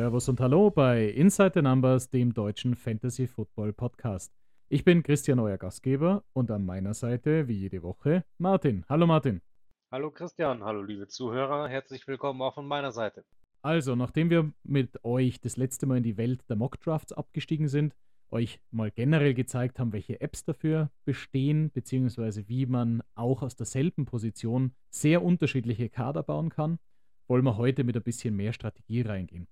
Servus und Hallo bei Inside the Numbers, dem deutschen Fantasy Football Podcast. Ich bin Christian, euer Gastgeber, und an meiner Seite, wie jede Woche, Martin. Hallo Martin. Hallo Christian, hallo liebe Zuhörer, herzlich willkommen auch von meiner Seite. Also, nachdem wir mit euch das letzte Mal in die Welt der Mockdrafts abgestiegen sind, euch mal generell gezeigt haben, welche Apps dafür bestehen, beziehungsweise wie man auch aus derselben Position sehr unterschiedliche Kader bauen kann, wollen wir heute mit ein bisschen mehr Strategie reingehen.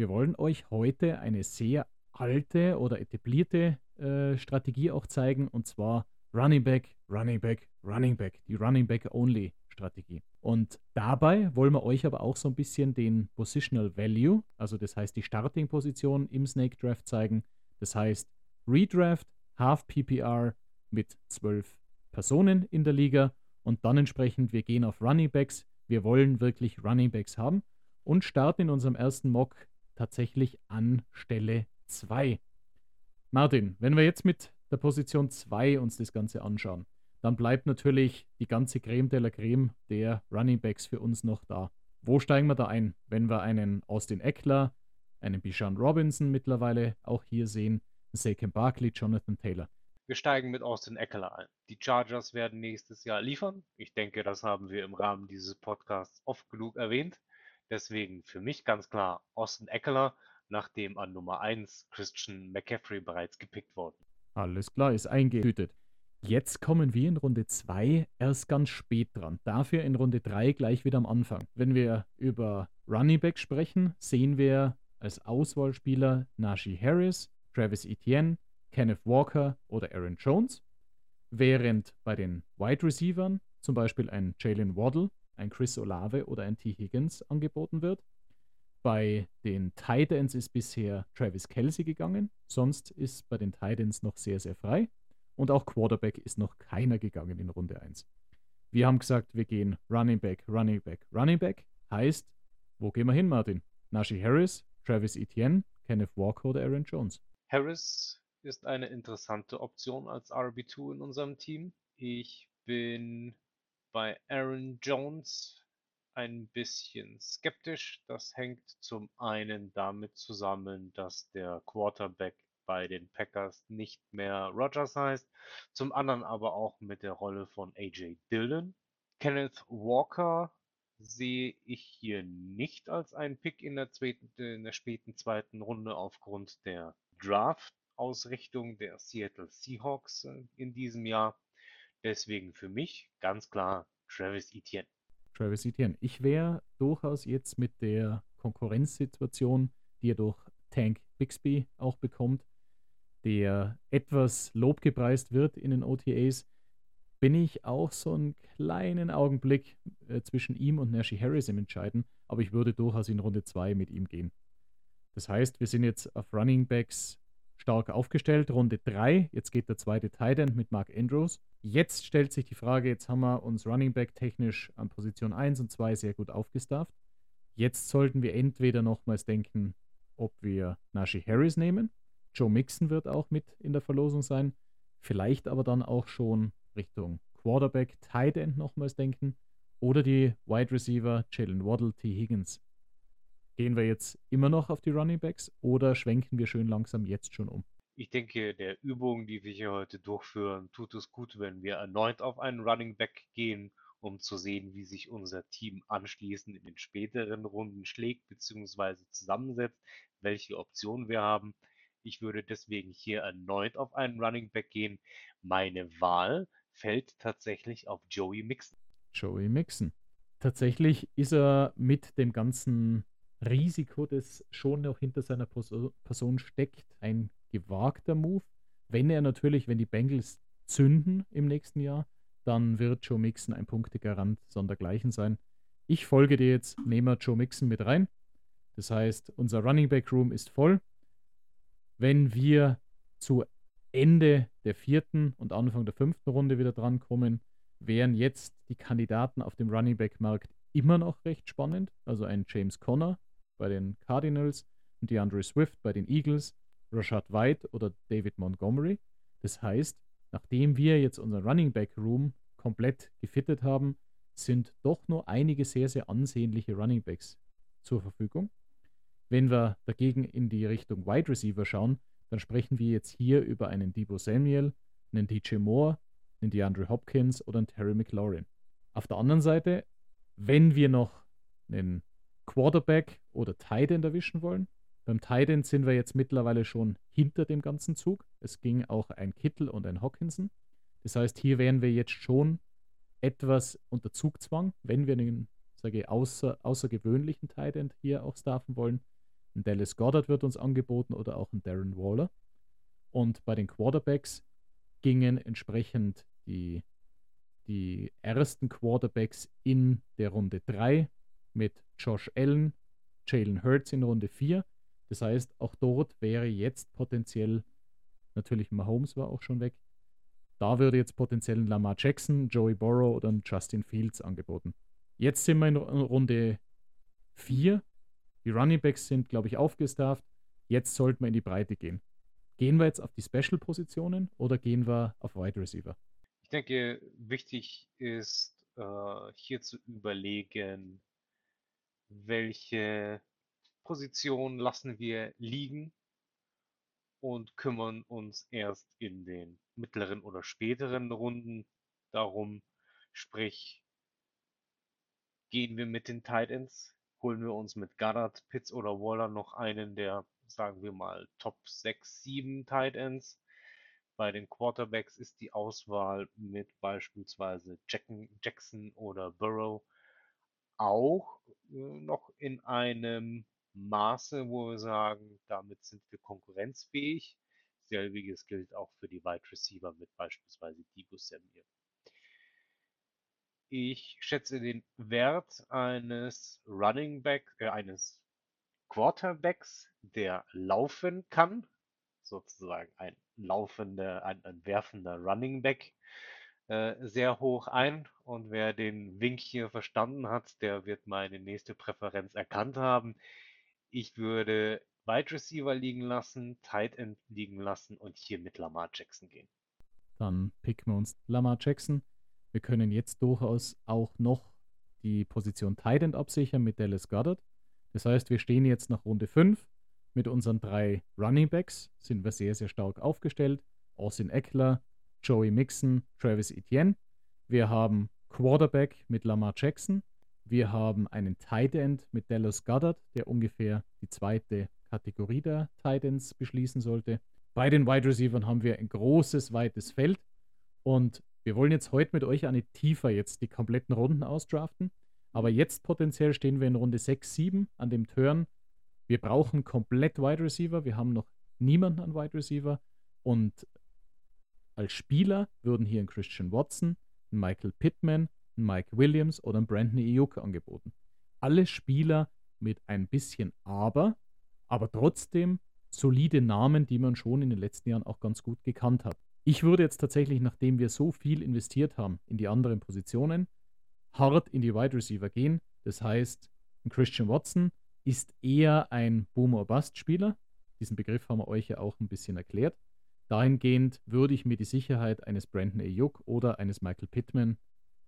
Wir wollen euch heute eine sehr alte oder etablierte äh, Strategie auch zeigen, und zwar Running Back, Running Back, Running Back, die Running Back Only Strategie. Und dabei wollen wir euch aber auch so ein bisschen den Positional Value, also das heißt die Starting-Position im Snake Draft zeigen, das heißt, Redraft, Half PPR mit zwölf Personen in der Liga und dann entsprechend, wir gehen auf Running Backs. Wir wollen wirklich Running Backs haben und starten in unserem ersten Mock tatsächlich an Stelle 2. Martin, wenn wir jetzt mit der Position 2 uns das Ganze anschauen, dann bleibt natürlich die ganze Creme de la Creme der Running Backs für uns noch da. Wo steigen wir da ein? Wenn wir einen Austin Eckler, einen Bijan Robinson mittlerweile auch hier sehen, Saquon Barkley, Jonathan Taylor. Wir steigen mit Austin Eckler ein. Die Chargers werden nächstes Jahr liefern. Ich denke, das haben wir im Rahmen dieses Podcasts oft genug erwähnt. Deswegen für mich ganz klar Austin Eckler, nachdem an Nummer 1 Christian McCaffrey bereits gepickt worden. Alles klar, ist eingetütet. Jetzt kommen wir in Runde 2 erst ganz spät dran. Dafür in Runde 3 gleich wieder am Anfang. Wenn wir über Running Back sprechen, sehen wir als Auswahlspieler Najee Harris, Travis Etienne, Kenneth Walker oder Aaron Jones, während bei den Wide Receivern zum Beispiel ein Jalen Waddle, ein Chris Olave oder ein T. Higgins angeboten wird. Bei den Titans ist bisher Travis Kelsey gegangen, sonst ist bei den Titans noch sehr, sehr frei. Und auch Quarterback ist noch keiner gegangen in Runde 1. Wir haben gesagt, wir gehen Running Back, Running Back, Running Back. Heißt, wo gehen wir hin, Martin? Najee Harris, Travis Etienne, Kenneth Walker oder Aaron Jones? Harris ist eine interessante Option als RB2 in unserem Team. Ich bin bei Aaron Jones ein bisschen skeptisch. Das hängt zum einen damit zusammen, dass der Quarterback bei den Packers nicht mehr Rogers heißt, zum anderen aber auch mit der Rolle von AJ Dillon. Kenneth Walker sehe ich hier nicht als einen Pick in der, zweiten, in der späten zweiten Runde aufgrund der Draft-Ausrichtung der Seattle Seahawks äh, in diesem Jahr. Deswegen für mich ganz klar Travis Etienne. Travis Etienne. Ich wäre durchaus jetzt mit der Konkurrenzsituation, die er durch Tank Bixby auch bekommt, der etwas lobgepreist wird in den OTAs, bin ich auch so einen kleinen Augenblick äh, zwischen ihm und Nashi Harris im Entscheiden, aber ich würde durchaus in Runde 2 mit ihm gehen. Das heißt, wir sind jetzt auf Running Backs stark aufgestellt. Runde 3, jetzt geht der zweite Tight End mit Mark Andrews. Jetzt stellt sich die Frage, jetzt haben wir uns Running Back technisch an Position 1 und 2 sehr gut aufgestafft. Jetzt sollten wir entweder nochmals denken, ob wir Najee Harris nehmen. Joe Mixon wird auch mit in der Verlosung sein. Vielleicht aber dann auch schon Richtung Quarterback, Tight End nochmals denken. Oder die Wide Receiver Jalen Waddle, T. Higgins. Gehen wir jetzt immer noch auf die Running Backs oder schwenken wir schön langsam jetzt schon um? Ich denke, der Übung, die wir hier heute durchführen, tut es gut, wenn wir erneut auf einen Running Back gehen, um zu sehen, wie sich unser Team anschließend in den späteren Runden schlägt bzw. zusammensetzt, welche Optionen wir haben. Ich würde deswegen hier erneut auf einen Running Back gehen. Meine Wahl fällt tatsächlich auf Joey Mixon. Joey Mixon. Tatsächlich ist er mit dem ganzen Risiko, das schon noch hinter seiner Person steckt, ein gewagter Move. Wenn er natürlich, wenn die Bengals zünden im nächsten Jahr, dann wird Joe Mixon ein Punktegarant sondergleichen sein. Ich folge dir jetzt, nehme Joe Mixon mit rein. Das heißt, unser Running Back Room ist voll. Wenn wir zu Ende der vierten und Anfang der fünften Runde wieder drankommen, wären jetzt die Kandidaten auf dem Running Back Markt immer noch recht spannend. Also ein James Conner, bei den Cardinals und DeAndre Swift bei den Eagles, Rashad White oder David Montgomery. Das heißt, nachdem wir jetzt unser Running Back Room komplett gefittet haben, sind doch nur einige sehr, sehr ansehnliche Running Backs zur Verfügung. Wenn wir dagegen in die Richtung Wide Receiver schauen, dann sprechen wir jetzt hier über einen Debo Samuel, einen DJ Moore, einen DeAndre Hopkins oder einen Terry McLaurin. Auf der anderen Seite, wenn wir noch einen Quarterback oder Tight End erwischen wollen, beim Tight End sind wir jetzt mittlerweile schon hinter dem ganzen Zug. Es ging auch ein Kittel und ein Hawkinson. Das heißt, hier wären wir jetzt schon etwas unter Zugzwang, wenn wir einen sage ich, außer, außergewöhnlichen Tight End hier auch staffen wollen. Ein Dallas Goddard wird uns angeboten oder auch ein Darren Waller. Und bei den Quarterbacks gingen entsprechend die, die ersten Quarterbacks in der Runde 3 mit Josh Allen, Jalen Hurts in Runde 4. Das heißt, auch dort wäre jetzt potenziell, natürlich Mahomes war auch schon weg, da würde jetzt potenziell ein Lamar Jackson, Joey Burrow oder ein Justin Fields angeboten. Jetzt sind wir in Runde 4. Die Running Backs sind, glaube ich, aufgestafft. Jetzt sollten wir in die Breite gehen. Gehen wir jetzt auf die Special-Positionen oder gehen wir auf Wide Receiver? Ich denke, wichtig ist äh, hier zu überlegen, welche Position lassen wir liegen und kümmern uns erst in den mittleren oder späteren Runden darum. Sprich, gehen wir mit den Tight Ends, holen wir uns mit Goddard, Pitts oder Waller noch einen der, sagen wir mal, Top 6, 7 Tight Ends. Bei den Quarterbacks ist die Auswahl mit beispielsweise Jackson oder Burrow auch äh, noch in einem Maße, wo wir sagen, damit sind wir konkurrenzfähig. Selbiges gilt auch für die Wide Receiver mit beispielsweise Debo Samuel. Ich schätze den Wert eines Running Back, äh, eines Quarterbacks, der laufen kann, sozusagen ein laufender, ein, ein werfender Running Back, sehr hoch ein. Und wer den Wink hier verstanden hat, der wird meine nächste Präferenz erkannt haben. Ich würde Wide Receiver liegen lassen, Tight End liegen lassen und hier mit Lamar Jackson gehen. Dann picken wir uns Lamar Jackson. Wir können jetzt durchaus auch noch die Position Tight End absichern mit Dallas Goddard. Das heißt, wir stehen jetzt nach Runde 5 mit unseren drei Running Backs, sind wir sehr, sehr stark aufgestellt. Austin Eckler, Joey Mixon, Travis Etienne. Wir haben Quarterback mit Lamar Jackson. Wir haben einen Tight End mit Dallas Goddard, der ungefähr die zweite Kategorie der Tight Ends beschließen sollte. Bei den Wide Receivers haben wir ein großes, weites Feld. Und wir wollen jetzt heute mit euch eine tiefer jetzt die kompletten Runden ausdraften. Aber jetzt potenziell stehen wir in Runde 6, 7 an dem Turn. Wir brauchen komplett Wide Receiver. Wir haben noch niemanden an Wide Receiver. Und als Spieler würden hier ein Christian Watson, ein Michael Pittman, ein Mike Williams oder ein Brandon Ayuk angeboten. Alle Spieler mit ein bisschen Aber, aber trotzdem solide Namen, die man schon in den letzten Jahren auch ganz gut gekannt hat. Ich würde jetzt tatsächlich, nachdem wir so viel investiert haben in die anderen Positionen, hart in die Wide Receiver gehen. Das heißt, ein Christian Watson ist eher ein Boomer-Bust-Spieler. Diesen Begriff haben wir euch ja auch ein bisschen erklärt. Dahingehend würde ich mir die Sicherheit eines Brandon Ayuk oder eines Michael Pittman,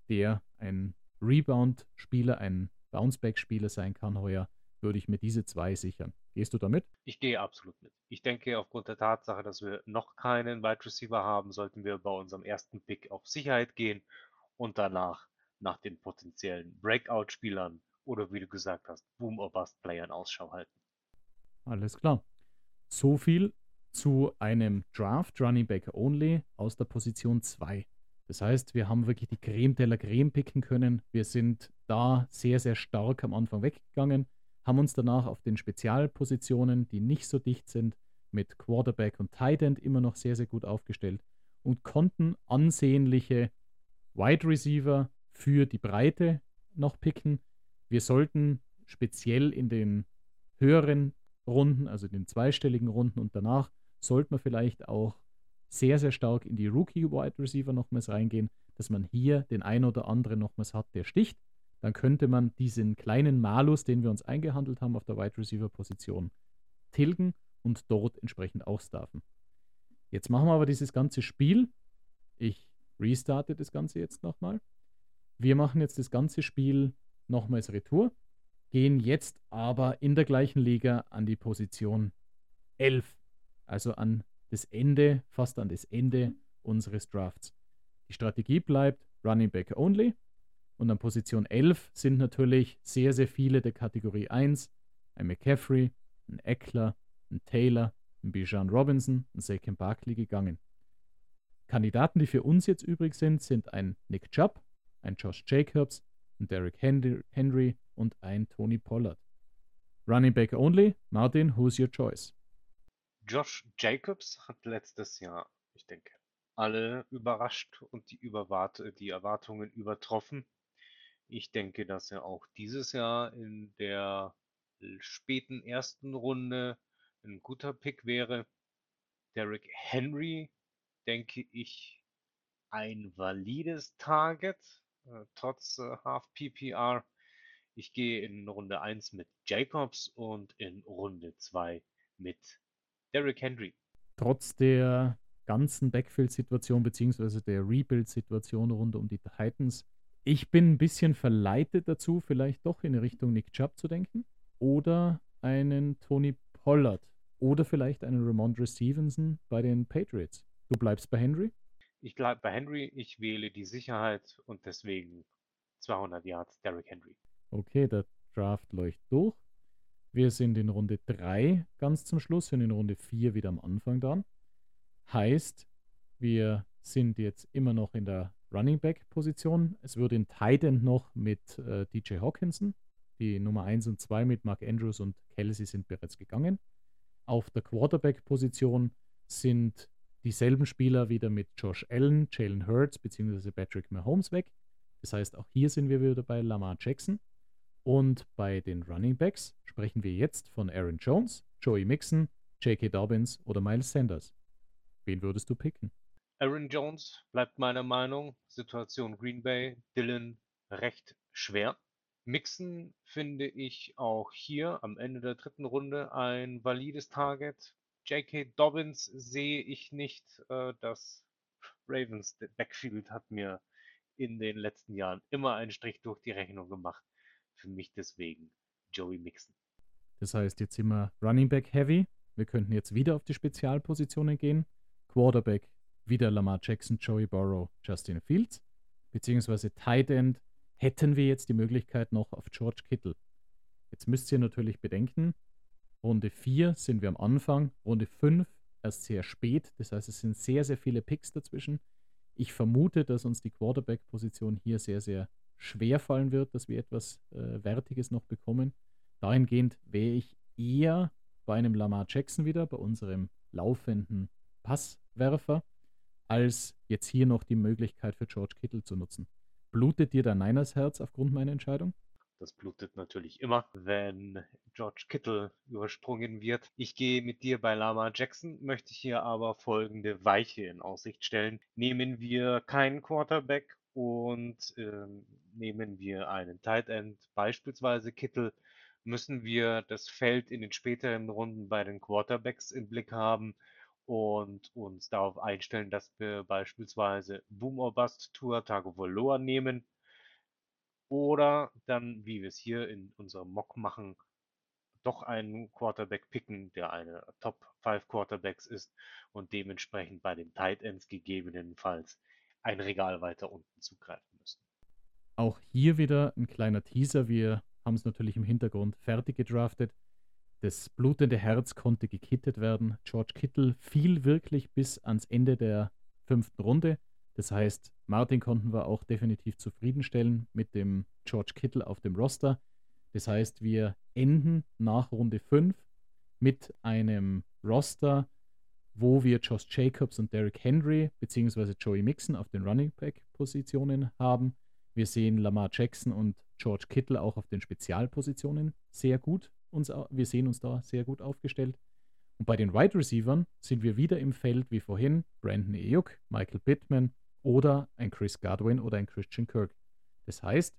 der ein Rebound-Spieler, ein Bounceback-Spieler sein kann heuer, würde ich mir diese zwei sichern. Gehst du damit? Ich gehe absolut mit. Ich denke, aufgrund der Tatsache, dass wir noch keinen Wide Receiver haben, sollten wir bei unserem ersten Pick auf Sicherheit gehen und danach nach den potenziellen Breakout-Spielern oder wie du gesagt hast, Boom- or Bust-Playern Ausschau halten. Alles klar. So viel zu einem Draft Running Back Only aus der Position 2. Das heißt, wir haben wirklich die Creme de la Creme picken können. Wir sind da sehr, sehr stark am Anfang weggegangen haben uns danach auf den Spezialpositionen, die nicht so dicht sind, mit Quarterback und Tight End immer noch sehr, sehr gut aufgestellt und konnten ansehnliche Wide Receiver für die Breite noch picken. Wir sollten speziell in den höheren Runden, also in den zweistelligen Runden und danach, sollten wir vielleicht auch sehr, sehr stark in die Rookie Wide Receiver nochmals reingehen, dass man hier den ein oder anderen nochmals hat, der sticht dann könnte man diesen kleinen Malus, den wir uns eingehandelt haben auf der Wide Receiver Position, tilgen und dort entsprechend ausstaffen. Jetzt machen wir aber dieses ganze Spiel. Ich restarte das Ganze jetzt nochmal. Wir machen jetzt das ganze Spiel nochmals Retour. gehen jetzt aber in der gleichen Liga an die Position 11, also an das Ende, fast an das Ende unseres Drafts. Die Strategie bleibt Running Back Only und an Position 11 sind natürlich sehr, sehr viele der Kategorie 1, ein McCaffrey, ein Eckler, ein Taylor, ein Bijan Robinson, ein Saquon Barkley gegangen. Kandidaten, die für uns jetzt übrig sind, sind ein Nick Chubb, ein Josh Jacobs, ein Derrick Henry und ein Tony Pollard. Running Back Only, Martin, who's your choice? Josh Jacobs hat letztes Jahr, ich denke, alle überrascht und die, Überwart die Erwartungen übertroffen. Ich denke, dass er auch dieses Jahr in der späten ersten Runde ein guter Pick wäre. Derrick Henry, denke ich, ein valides Target, äh, trotz äh, Half PPR. Ich gehe in Runde 1 mit Jacobs und in Runde 2 mit Derrick Henry. Trotz der ganzen Backfield-Situation bzw. der Rebuild-Situation rund um die Titans, ich bin ein bisschen verleitet dazu, vielleicht doch in Richtung Nick Chubb zu denken oder einen Tony Pollard oder vielleicht einen Ramondre Stevenson bei den Patriots. Du bleibst bei Henry? Ich bleibe bei Henry, ich wähle die Sicherheit und deswegen 200 Yards Derrick Henry. Okay, der Draft läuft durch. Wir sind in Runde 3 ganz zum Schluss, sind in Runde 4 wieder am Anfang dran. Heißt, wir sind jetzt immer noch in der Running Back Position. Es wird in Tight End noch mit äh, DJ Hawkinson. Die Nummer 1 und 2 mit Mark Andrews und Kelsey sind bereits gegangen. Auf der Quarterback Position sind dieselben Spieler wieder mit Josh Allen, Jalen Hurts bzw. Patrick Mahomes weg. Das heißt, auch hier sind wir wieder bei Lamar Jackson. Und bei den Running Backs sprechen wir jetzt von Aaron Jones, Joey Mixon, J.K. Dobbins oder Miles Sanders. Wen würdest du picken? Aaron Jones bleibt meiner Meinung. Situation Green Bay, Dylan recht schwer. Mixon finde ich auch hier am Ende der dritten Runde ein valides Target. J.K. Dobbins sehe ich nicht. Äh, das Ravens Backfield hat mir in den letzten Jahren immer einen Strich durch die Rechnung gemacht. Für mich deswegen Joey Mixon. Das heißt, jetzt sind wir Running Back Heavy. Wir könnten jetzt wieder auf die Spezialpositionen gehen. Quarterback wieder Lamar Jackson, Joey Burrow, Justin Fields. Beziehungsweise Tight End hätten wir jetzt die Möglichkeit noch auf George Kittle. Jetzt müsst ihr natürlich bedenken, Runde 4 sind wir am Anfang, Runde 5 erst sehr spät. Das heißt, es sind sehr, sehr viele Picks dazwischen. Ich vermute, dass uns die Quarterback-Position hier sehr, sehr schwer fallen wird, dass wir etwas äh, Wertiges noch bekommen. Dahingehend wäre ich eher bei einem Lamar Jackson wieder, bei unserem laufenden Passwerfer, als jetzt hier noch die Möglichkeit für George Kittle zu nutzen. Blutet dir dein Niners Herz aufgrund meiner Entscheidung? Das blutet natürlich immer, wenn George Kittle übersprungen wird. Ich gehe mit dir bei Lama Jackson, möchte hier aber folgende Weiche in Aussicht stellen. Nehmen wir keinen Quarterback und äh, nehmen wir einen Tight End, beispielsweise Kittle, müssen wir das Feld in den späteren Runden bei den Quarterbacks im Blick haben und uns darauf einstellen, dass wir beispielsweise Boom or Bust Tour Tagovailoa nehmen oder dann, wie wir es hier in unserem Mock machen, doch einen Quarterback picken, der eine Top 5 Quarterbacks ist und dementsprechend bei den Tight Ends gegebenenfalls ein Regal weiter unten zugreifen müssen. Auch hier wieder ein kleiner Teaser. Wir haben es natürlich im Hintergrund fertig gedraftet. Das blutende Herz konnte gekittet werden. George Kittle fiel wirklich bis ans Ende der fünften Runde. Das heißt, Martin konnten wir auch definitiv zufriedenstellen mit dem George Kittle auf dem Roster. Das heißt, wir enden nach Runde 5 mit einem Roster, wo wir Josh Jacobs und Derrick Henry bzw. Joey Mixon auf den Running Back Positionen haben. Wir sehen Lamar Jackson und George Kittle auch auf den Spezialpositionen sehr gut uns, wir sehen uns da sehr gut aufgestellt. Und bei den Wide Receivers sind wir wieder im Feld wie vorhin Brandon Ayuk, Michael Pittman oder ein Chris Godwin oder ein Christian Kirk. Das heißt,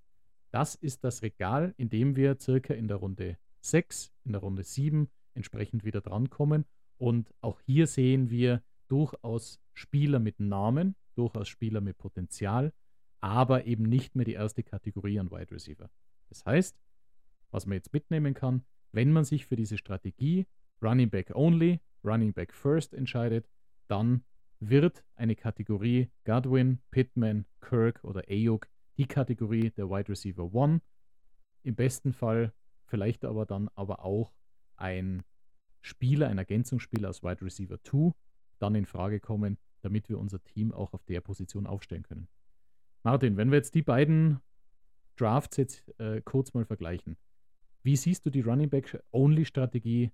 das ist das Regal, in dem wir circa in der Runde 6, in der Runde 7 entsprechend wieder drankommen. Und auch hier sehen wir durchaus Spieler mit Namen, durchaus Spieler mit Potenzial, aber eben nicht mehr die erste Kategorie an Wide Receiver. Das heißt, was man jetzt mitnehmen kann, wenn man sich für diese Strategie Running Back Only, Running Back First entscheidet, dann wird eine Kategorie Godwin, Pittman, Kirk oder Ayuk die Kategorie der Wide Receiver One. Im besten Fall vielleicht aber dann aber auch ein Spieler, ein Ergänzungsspieler aus Wide Receiver 2 dann in Frage kommen, damit wir unser Team auch auf der Position aufstellen können. Martin, wenn wir jetzt die beiden Drafts jetzt äh, kurz mal vergleichen, wie siehst du die Running Back Only Strategie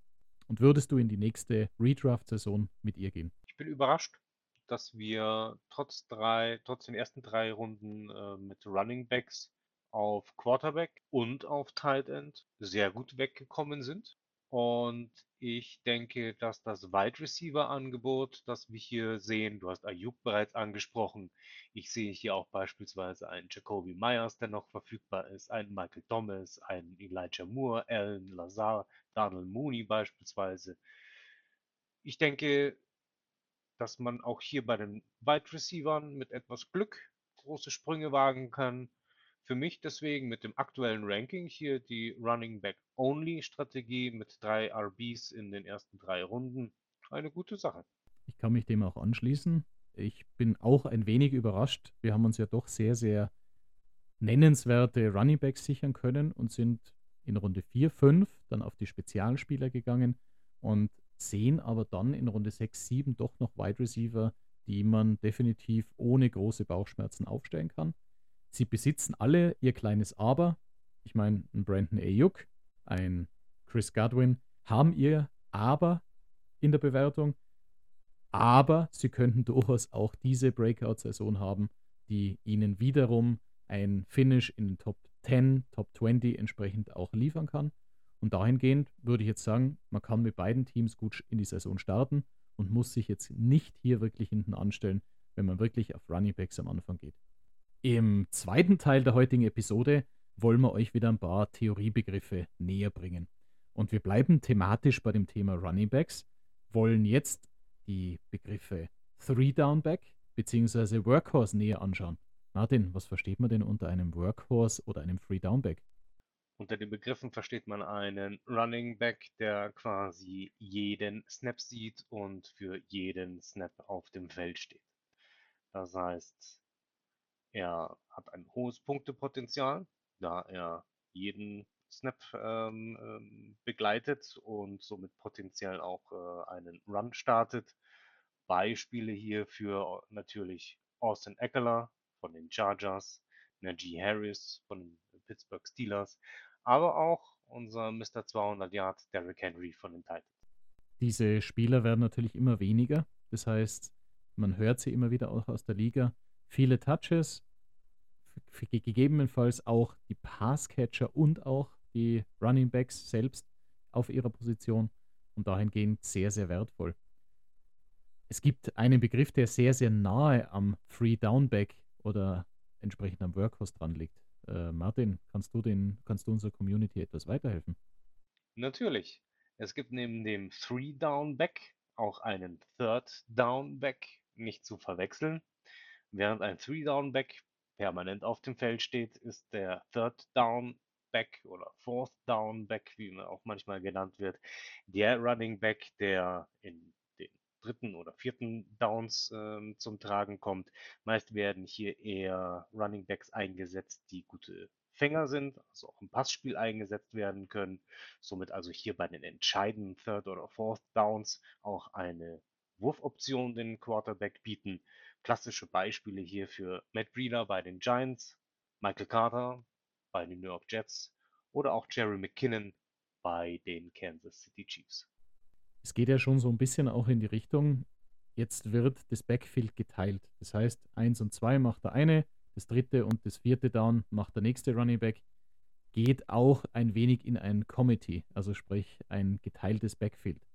und würdest du in die nächste Redraft-Saison mit ihr gehen? Ich bin überrascht, dass wir trotz drei, trotz den ersten drei Runden äh, mit Running Backs auf Quarterback und auf Tight End sehr gut weggekommen sind. Und ich denke, dass das Wide Receiver Angebot, das wir hier sehen, du hast Ayuk bereits angesprochen. Ich sehe hier auch beispielsweise einen Jacoby Myers, der noch verfügbar ist, einen Michael Thomas, einen Elijah Moore, Alan Lazar, Donald Mooney beispielsweise. Ich denke, dass man auch hier bei den Wide Receivern mit etwas Glück große Sprünge wagen kann. Für mich deswegen mit dem aktuellen Ranking hier die Running Back Only Strategie mit drei RBs in den ersten drei Runden eine gute Sache. Ich kann mich dem auch anschließen. Ich bin auch ein wenig überrascht. Wir haben uns ja doch sehr, sehr nennenswerte Running Backs sichern können und sind in Runde 4, 5 dann auf die Spezialspieler gegangen und sehen aber dann in Runde 6, 7 doch noch Wide Receiver, die man definitiv ohne große Bauchschmerzen aufstellen kann. Sie besitzen alle ihr kleines Aber. Ich meine, ein Brandon Ayuk, ein Chris Godwin haben ihr Aber in der Bewertung. Aber sie könnten durchaus auch diese Breakout-Saison haben, die ihnen wiederum ein Finish in den Top 10, Top 20 entsprechend auch liefern kann. Und dahingehend würde ich jetzt sagen, man kann mit beiden Teams gut in die Saison starten und muss sich jetzt nicht hier wirklich hinten anstellen, wenn man wirklich auf Running Backs am Anfang geht. Im zweiten Teil der heutigen Episode wollen wir euch wieder ein paar Theoriebegriffe näher bringen. Und wir bleiben thematisch bei dem Thema Running Backs, wollen jetzt die Begriffe Three Down Back bzw. Workhorse näher anschauen. Martin, was versteht man denn unter einem Workhorse oder einem Three Down Back? Unter den Begriffen versteht man einen Running Back, der quasi jeden Snap sieht und für jeden Snap auf dem Feld steht. Das heißt, er hat ein hohes Punktepotenzial, da er jeden Snap ähm, ähm, begleitet und somit potenziell auch äh, einen Run startet. Beispiele hierfür natürlich Austin Eckler von den Chargers, Najee Harris von den Pittsburgh Steelers, aber auch unser Mr. 200 Yard Derrick Henry von den Titans. Diese Spieler werden natürlich immer weniger. Das heißt, man hört sie immer wieder auch aus der Liga viele Touches, gegebenenfalls auch die Passcatcher und auch die Running Backs selbst auf ihrer Position und dahingehend sehr, sehr wertvoll. Es gibt einen Begriff, der sehr, sehr nahe am Free Downback oder entsprechend am Workhorse dran liegt. Äh, Martin, kannst du, den, kannst du unserer Community etwas weiterhelfen? Natürlich. Es gibt neben dem Three Down Back auch einen Third Down Back, nicht zu verwechseln. Während ein Three Down Back permanent auf dem Feld steht, ist der Third Down Back oder Fourth Down Back, wie man auch manchmal genannt wird, der Running Back, der in den dritten oder vierten Downs äh, zum Tragen kommt. Meist werden hier eher Running Backs eingesetzt, die gute Fänger sind, also auch im Passspiel eingesetzt werden können. Somit also hier bei den entscheidenden Third oder Fourth Downs auch eine Wurfoption den Quarterback bieten. Klassische Beispiele hier für Matt Breeder bei den Giants, Michael Carter bei den New York Jets oder auch Jerry McKinnon bei den Kansas City Chiefs. Es geht ja schon so ein bisschen auch in die Richtung, jetzt wird das Backfield geteilt. Das heißt, eins und zwei macht der eine, das dritte und das vierte Down macht der nächste Running Back. Geht auch ein wenig in ein Committee, also sprich ein geteiltes Backfield.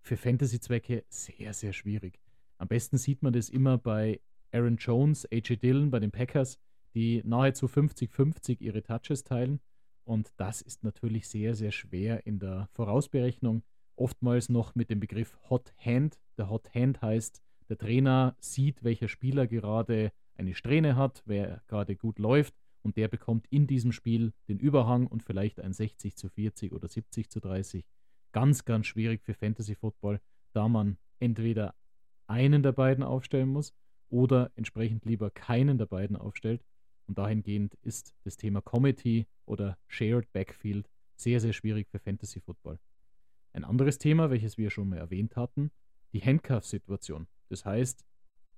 Für Fantasy-Zwecke sehr, sehr schwierig. Am besten sieht man das immer bei Aaron Jones, AJ Dillon bei den Packers, die nahezu 50-50 ihre Touches teilen. Und das ist natürlich sehr, sehr schwer in der Vorausberechnung. Oftmals noch mit dem Begriff Hot Hand. Der Hot Hand heißt, der Trainer sieht, welcher Spieler gerade eine Strähne hat, wer gerade gut läuft und der bekommt in diesem Spiel den Überhang und vielleicht ein 60 zu 40 oder 70 zu 30. Ganz, ganz schwierig für Fantasy Football, da man entweder einen der beiden aufstellen muss oder entsprechend lieber keinen der beiden aufstellt. Und dahingehend ist das Thema Committee oder Shared Backfield sehr, sehr schwierig für Fantasy Football. Ein anderes Thema, welches wir schon mal erwähnt hatten, die Handcuff-Situation. Das heißt,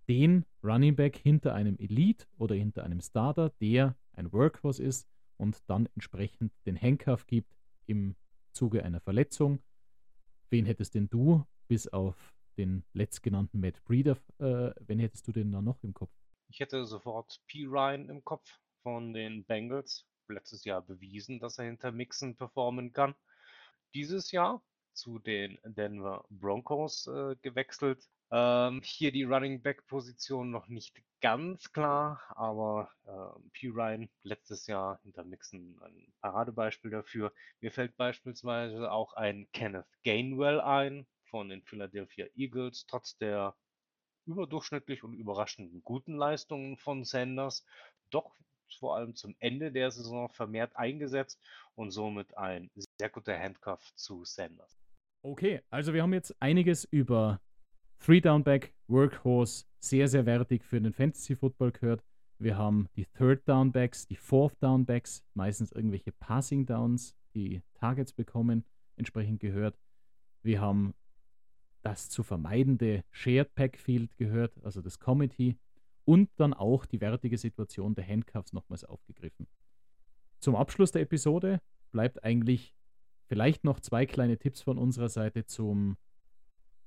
den Running Back hinter einem Elite oder hinter einem Starter, der ein Workhorse ist und dann entsprechend den Handcuff gibt im Zuge einer Verletzung. Wen hättest denn du, bis auf den letztgenannten Matt Breeder, äh, wen hättest du denn da noch im Kopf? Ich hätte sofort P. Ryan im Kopf von den Bengals. Letztes Jahr bewiesen, dass er hinter Mixon performen kann. Dieses Jahr zu den Denver Broncos äh, gewechselt. Ähm, hier die Running Back Position noch nicht ganz klar, aber äh, P. Ryan letztes Jahr hinter Mixon ein Paradebeispiel dafür. Mir fällt beispielsweise auch ein Kenneth Gainwell ein von den Philadelphia Eagles, trotz der überdurchschnittlich und überraschenden guten Leistungen von Sanders, doch vor allem zum Ende der Saison vermehrt eingesetzt und somit ein sehr guter Handcuff zu Sanders. Okay, also wir haben jetzt einiges über Three Down Back, Workhorse, sehr, sehr wertig für den Fantasy Football gehört. Wir haben die Third Down Backs, die Fourth Down Backs, meistens irgendwelche Passing Downs, die Targets bekommen, entsprechend gehört. Wir haben das zu vermeidende Shared Backfield gehört, also das Committee, und dann auch die wertige Situation der Handcuffs nochmals aufgegriffen. Zum Abschluss der Episode bleibt eigentlich vielleicht noch zwei kleine Tipps von unserer Seite zum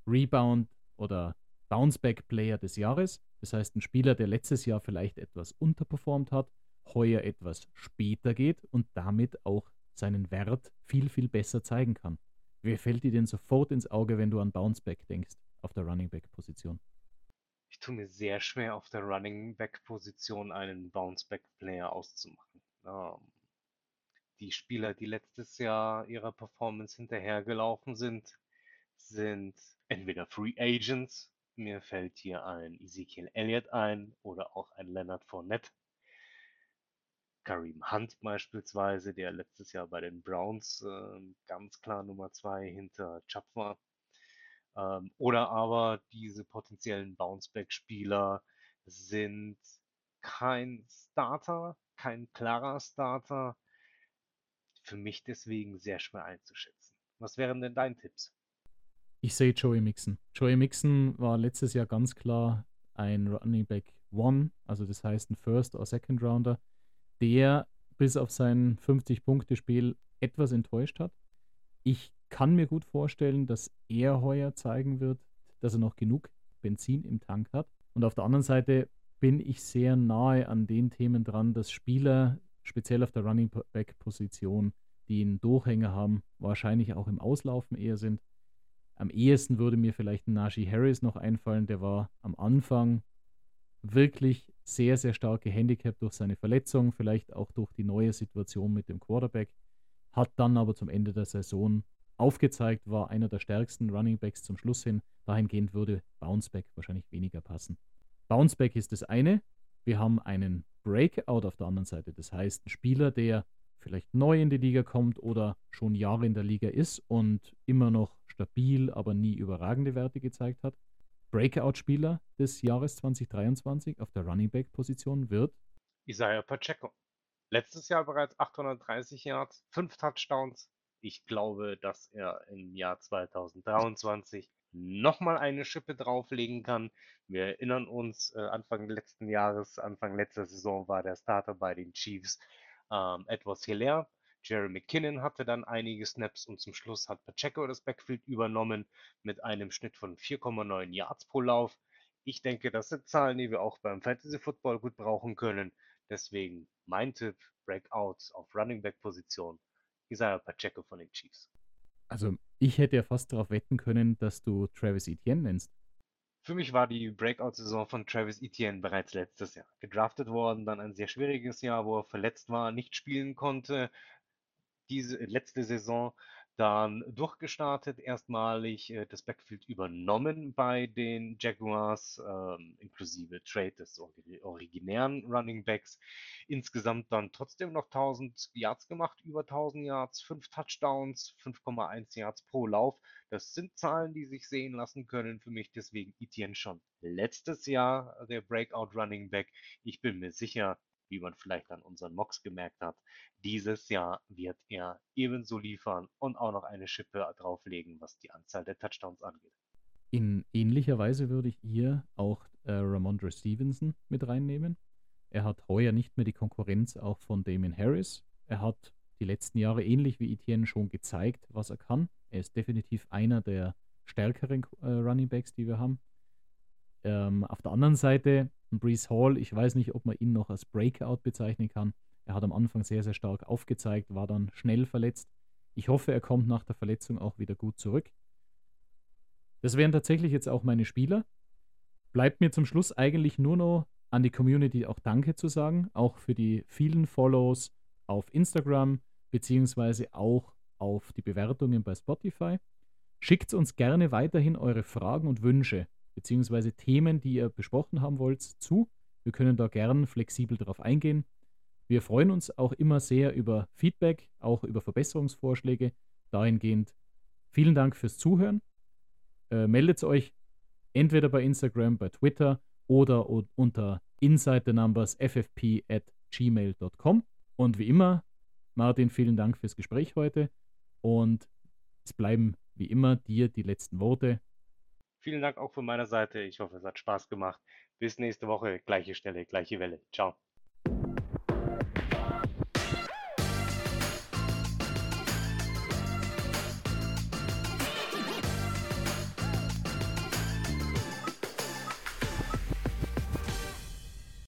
Rebound oder Bounceback Player des Jahres. Das heißt, ein Spieler, der letztes Jahr vielleicht etwas unterperformt hat, heuer etwas später geht und damit auch seinen Wert viel, viel besser zeigen kann. Wer fällt dir denn sofort ins Auge, wenn du an Bounceback denkst, auf der Running Back Position? Ich tue mir sehr schwer, auf der Running Back Position einen Bounceback Player auszumachen. Ähm, die Spieler, die letztes Jahr ihrer Performance hinterhergelaufen sind, sind entweder Free Agents, mir fällt hier ein Ezekiel Elliott ein oder auch ein Leonard Fournette. Kareem Hunt beispielsweise, der letztes Jahr bei den Browns äh, ganz klar Nummer zwei hinter Chubb war. Ähm, oder aber diese potenziellen Bounceback-Spieler sind kein Starter, kein klarer Starter. Für mich deswegen sehr schwer einzuschätzen. Was wären denn deine Tipps? Ich sehe Joey Mixon. Joey Mixon war letztes Jahr ganz klar ein Running Back One, also das heißt ein First- oder Second Rounder, der bis auf sein 50-Punkte-Spiel etwas enttäuscht hat. Ich kann mir gut vorstellen, dass er heuer zeigen wird, dass er noch genug Benzin im Tank hat. Und auf der anderen Seite bin ich sehr nahe an den Themen dran, dass Spieler, speziell auf der Running Back-Position, die einen Durchhänger haben, wahrscheinlich auch im Auslaufen eher sind. Am ehesten würde mir vielleicht ein Najee Harris noch einfallen, der war am Anfang wirklich sehr, sehr stark gehandicapt durch seine Verletzung, vielleicht auch durch die neue Situation mit dem Quarterback, hat dann aber zum Ende der Saison aufgezeigt, war einer der stärksten Running Backs zum Schluss hin. Dahingehend würde Bounceback wahrscheinlich weniger passen. Bounceback ist das eine. Wir haben einen Breakout auf der anderen Seite. Das heißt, ein Spieler, der vielleicht neu in die Liga kommt oder schon Jahre in der Liga ist und immer noch stabil, aber nie überragende Werte gezeigt hat. Breakout-Spieler des Jahres 2023 auf der Running Back-Position wird Isaiah Pacheco. Letztes Jahr bereits 830 Yards, 5 Touchdowns. Ich glaube, dass er im Jahr 2023 nochmal eine Schippe drauflegen kann. Wir erinnern uns, äh, Anfang letzten Jahres, Anfang letzter Saison war der Starter bei den Chiefs ähm, etwas Hilaire. Jerry McKinnon hatte dann einige Snaps und zum Schluss hat Pacheco das Backfield übernommen mit einem Schnitt von 4,9 Yards pro Lauf. Ich denke, das sind Zahlen, die wir auch beim Fantasy Football gut brauchen können. Deswegen mein Tipp, Breakouts auf Running Back Position, Isaiah Pacheco von den Chiefs. Also ich hätte ja fast darauf wetten können, dass du Travis Etienne nennst. Für mich war die Breakout-Saison von Travis Etienne bereits letztes Jahr. Gedraftet worden, dann ein sehr schwieriges Jahr, wo er verletzt war, nicht spielen konnte, diese letzte Saison dann durchgestartet, erstmalig äh, das Backfield übernommen bei den Jaguars, ähm, inklusive Trade des originären Running Backs. Insgesamt dann trotzdem noch 1000 Yards gemacht, über 1000 Yards, 5 Touchdowns, 5,1 Yards pro Lauf. Das sind Zahlen, die sich sehen lassen können für mich. Deswegen Etienne schon letztes Jahr der Breakout Running Back. Ich bin mir sicher, wie man vielleicht an unseren Mocks gemerkt hat, dieses Jahr wird er ebenso liefern und auch noch eine Schippe drauflegen, was die Anzahl der Touchdowns angeht. In ähnlicher Weise würde ich hier auch äh, Ramondre Stevenson mit reinnehmen. Er hat heuer nicht mehr die Konkurrenz auch von Damien Harris. Er hat die letzten Jahre ähnlich wie Etienne schon gezeigt, was er kann. Er ist definitiv einer der stärkeren äh, Running Backs, die wir haben. Ähm, auf der anderen Seite, Brees Hall, ich weiß nicht, ob man ihn noch als Breakout bezeichnen kann. Er hat am Anfang sehr, sehr stark aufgezeigt, war dann schnell verletzt. Ich hoffe, er kommt nach der Verletzung auch wieder gut zurück. Das wären tatsächlich jetzt auch meine Spieler. Bleibt mir zum Schluss eigentlich nur noch an die Community auch Danke zu sagen, auch für die vielen Follows auf Instagram, beziehungsweise auch auf die Bewertungen bei Spotify. Schickt uns gerne weiterhin eure Fragen und Wünsche beziehungsweise Themen, die ihr besprochen haben wollt, zu. Wir können da gern flexibel darauf eingehen. Wir freuen uns auch immer sehr über Feedback, auch über Verbesserungsvorschläge. Dahingehend vielen Dank fürs Zuhören. Äh, meldet euch entweder bei Instagram, bei Twitter oder unter insidernumbers.ffp at gmail.com. Und wie immer, Martin, vielen Dank fürs Gespräch heute. Und es bleiben wie immer dir die letzten Worte. Vielen Dank auch von meiner Seite. Ich hoffe, es hat Spaß gemacht. Bis nächste Woche. Gleiche Stelle, gleiche Welle. Ciao.